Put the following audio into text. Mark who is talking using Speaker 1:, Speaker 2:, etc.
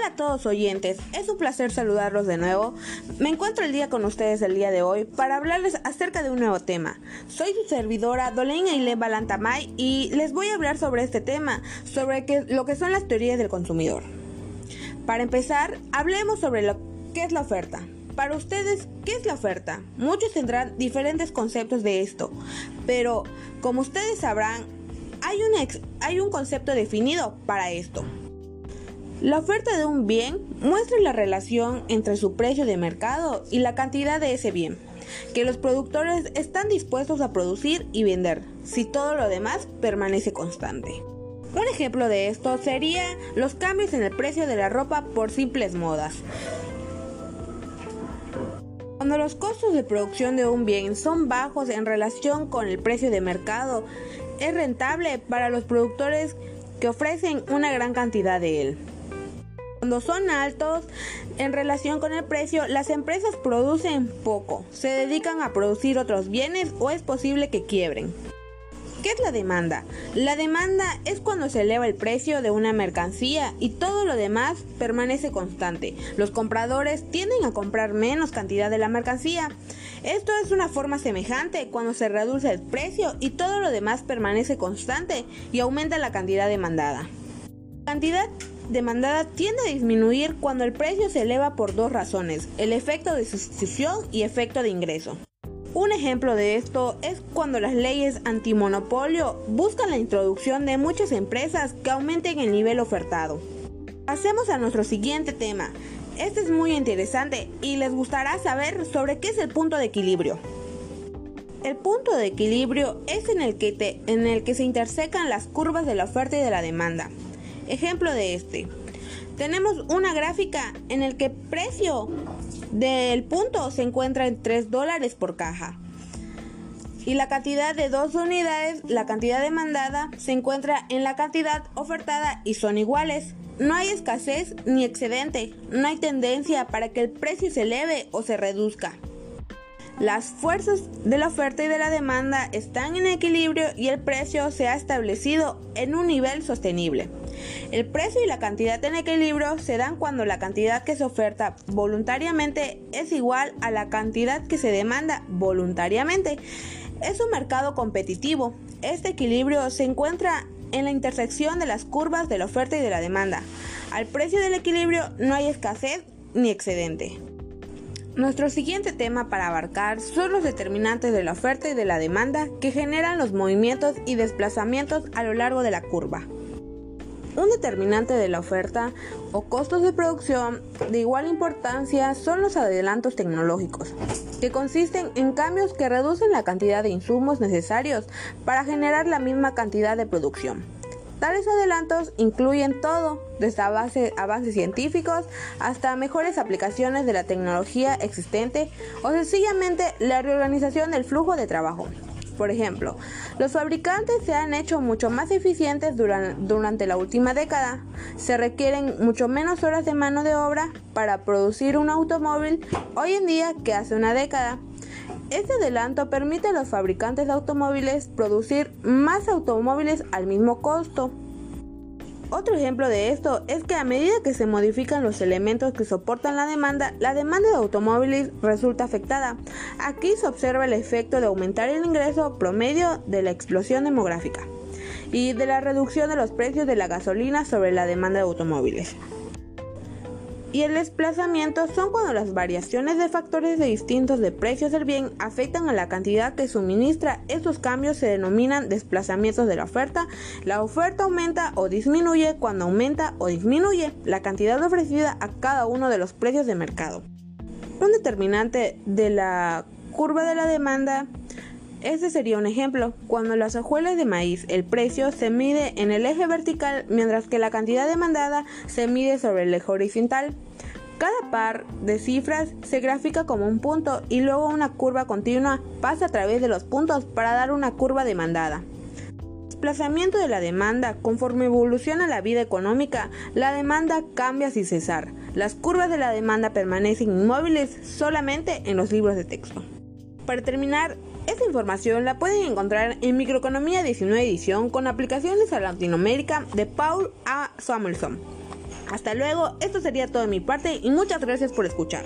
Speaker 1: Hola a todos oyentes, es un placer saludarlos de nuevo. Me encuentro el día con ustedes el día de hoy para hablarles acerca de un nuevo tema. Soy su servidora Dolén Aile Balantamay y les voy a hablar sobre este tema, sobre lo que son las teorías del consumidor. Para empezar, hablemos sobre lo que es la oferta. Para ustedes, ¿qué es la oferta? Muchos tendrán diferentes conceptos de esto, pero como ustedes sabrán, hay un, hay un concepto definido para esto. La oferta de un bien muestra la relación entre su precio de mercado y la cantidad de ese bien que los productores están dispuestos a producir y vender, si todo lo demás permanece constante. Un ejemplo de esto sería los cambios en el precio de la ropa por simples modas. Cuando los costos de producción de un bien son bajos en relación con el precio de mercado, es rentable para los productores que ofrecen una gran cantidad de él. Cuando son altos en relación con el precio, las empresas producen poco, se dedican a producir otros bienes o es posible que quiebren. ¿Qué es la demanda? La demanda es cuando se eleva el precio de una mercancía y todo lo demás permanece constante. Los compradores tienden a comprar menos cantidad de la mercancía. Esto es una forma semejante cuando se reduce el precio y todo lo demás permanece constante y aumenta la cantidad demandada. La cantidad demandada tiende a disminuir cuando el precio se eleva por dos razones, el efecto de sustitución y efecto de ingreso. Un ejemplo de esto es cuando las leyes antimonopolio buscan la introducción de muchas empresas que aumenten el nivel ofertado. Pasemos a nuestro siguiente tema. Este es muy interesante y les gustará saber sobre qué es el punto de equilibrio. El punto de equilibrio es en el que, en el que se intersecan las curvas de la oferta y de la demanda. Ejemplo de este. Tenemos una gráfica en el que el precio del punto se encuentra en 3 dólares por caja. Y la cantidad de dos unidades, la cantidad demandada, se encuentra en la cantidad ofertada y son iguales. No hay escasez ni excedente, no hay tendencia para que el precio se eleve o se reduzca. Las fuerzas de la oferta y de la demanda están en equilibrio y el precio se ha establecido en un nivel sostenible. El precio y la cantidad en equilibrio se dan cuando la cantidad que se oferta voluntariamente es igual a la cantidad que se demanda voluntariamente. Es un mercado competitivo. Este equilibrio se encuentra en la intersección de las curvas de la oferta y de la demanda. Al precio del equilibrio no hay escasez ni excedente. Nuestro siguiente tema para abarcar son los determinantes de la oferta y de la demanda que generan los movimientos y desplazamientos a lo largo de la curva. Un determinante de la oferta o costos de producción de igual importancia son los adelantos tecnológicos, que consisten en cambios que reducen la cantidad de insumos necesarios para generar la misma cantidad de producción. Tales adelantos incluyen todo, desde avances científicos hasta mejores aplicaciones de la tecnología existente o sencillamente la reorganización del flujo de trabajo. Por ejemplo, los fabricantes se han hecho mucho más eficientes durante la última década. Se requieren mucho menos horas de mano de obra para producir un automóvil hoy en día que hace una década. Este adelanto permite a los fabricantes de automóviles producir más automóviles al mismo costo. Otro ejemplo de esto es que a medida que se modifican los elementos que soportan la demanda, la demanda de automóviles resulta afectada. Aquí se observa el efecto de aumentar el ingreso promedio de la explosión demográfica y de la reducción de los precios de la gasolina sobre la demanda de automóviles y el desplazamiento son cuando las variaciones de factores de distintos de precios del bien afectan a la cantidad que suministra. Estos cambios se denominan desplazamientos de la oferta. La oferta aumenta o disminuye cuando aumenta o disminuye la cantidad ofrecida a cada uno de los precios de mercado. Un determinante de la curva de la demanda este sería un ejemplo. Cuando las hojuelas de maíz, el precio se mide en el eje vertical, mientras que la cantidad demandada se mide sobre el eje horizontal. Cada par de cifras se grafica como un punto y luego una curva continua pasa a través de los puntos para dar una curva demandada. Desplazamiento de la demanda. Conforme evoluciona la vida económica, la demanda cambia sin cesar. Las curvas de la demanda permanecen inmóviles solamente en los libros de texto. Para terminar, esta información la pueden encontrar en Microeconomía 19 edición con aplicaciones a Latinoamérica de Paul A. Samuelson. Hasta luego, esto sería todo de mi parte y muchas gracias por escuchar.